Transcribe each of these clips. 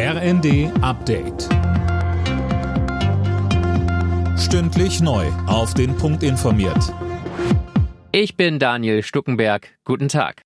RND Update. Stündlich neu. Auf den Punkt informiert. Ich bin Daniel Stuckenberg. Guten Tag.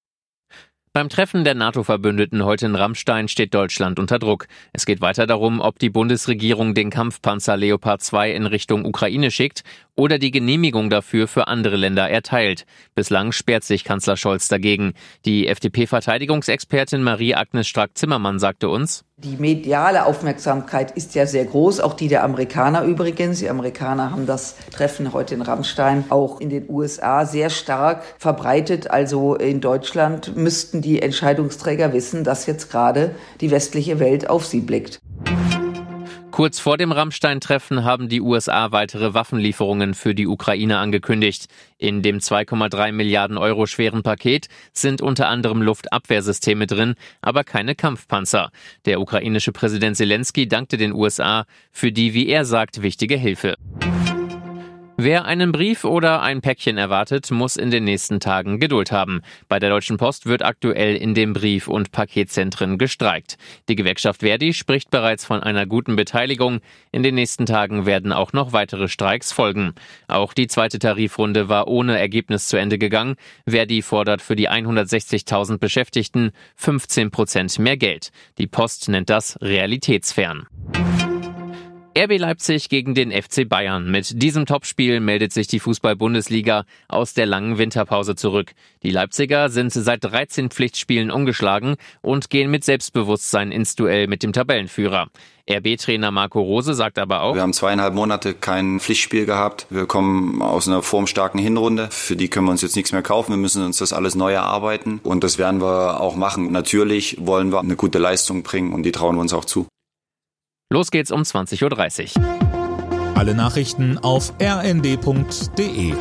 Beim Treffen der NATO-Verbündeten heute in Rammstein steht Deutschland unter Druck. Es geht weiter darum, ob die Bundesregierung den Kampfpanzer Leopard 2 in Richtung Ukraine schickt oder die Genehmigung dafür für andere Länder erteilt. Bislang sperrt sich Kanzler Scholz dagegen. Die FDP-Verteidigungsexpertin Marie-Agnes Strack-Zimmermann sagte uns, die mediale Aufmerksamkeit ist ja sehr groß, auch die der Amerikaner übrigens. Die Amerikaner haben das Treffen heute in Rammstein auch in den USA sehr stark verbreitet. Also in Deutschland müssten die Entscheidungsträger wissen, dass jetzt gerade die westliche Welt auf sie blickt. Kurz vor dem Rammstein-Treffen haben die USA weitere Waffenlieferungen für die Ukraine angekündigt. In dem 2,3 Milliarden Euro schweren Paket sind unter anderem Luftabwehrsysteme drin, aber keine Kampfpanzer. Der ukrainische Präsident Zelensky dankte den USA für die, wie er sagt, wichtige Hilfe. Wer einen Brief oder ein Päckchen erwartet, muss in den nächsten Tagen Geduld haben. Bei der Deutschen Post wird aktuell in den Brief- und Paketzentren gestreikt. Die Gewerkschaft Verdi spricht bereits von einer guten Beteiligung. In den nächsten Tagen werden auch noch weitere Streiks folgen. Auch die zweite Tarifrunde war ohne Ergebnis zu Ende gegangen. Verdi fordert für die 160.000 Beschäftigten 15 Prozent mehr Geld. Die Post nennt das realitätsfern. RB Leipzig gegen den FC Bayern. Mit diesem Topspiel meldet sich die Fußball-Bundesliga aus der langen Winterpause zurück. Die Leipziger sind seit 13 Pflichtspielen ungeschlagen und gehen mit Selbstbewusstsein ins Duell mit dem Tabellenführer. RB-Trainer Marco Rose sagt aber auch, wir haben zweieinhalb Monate kein Pflichtspiel gehabt. Wir kommen aus einer formstarken Hinrunde. Für die können wir uns jetzt nichts mehr kaufen. Wir müssen uns das alles neu erarbeiten und das werden wir auch machen. Natürlich wollen wir eine gute Leistung bringen und die trauen wir uns auch zu. Los geht's um 20.30 Uhr. Alle Nachrichten auf rnd.de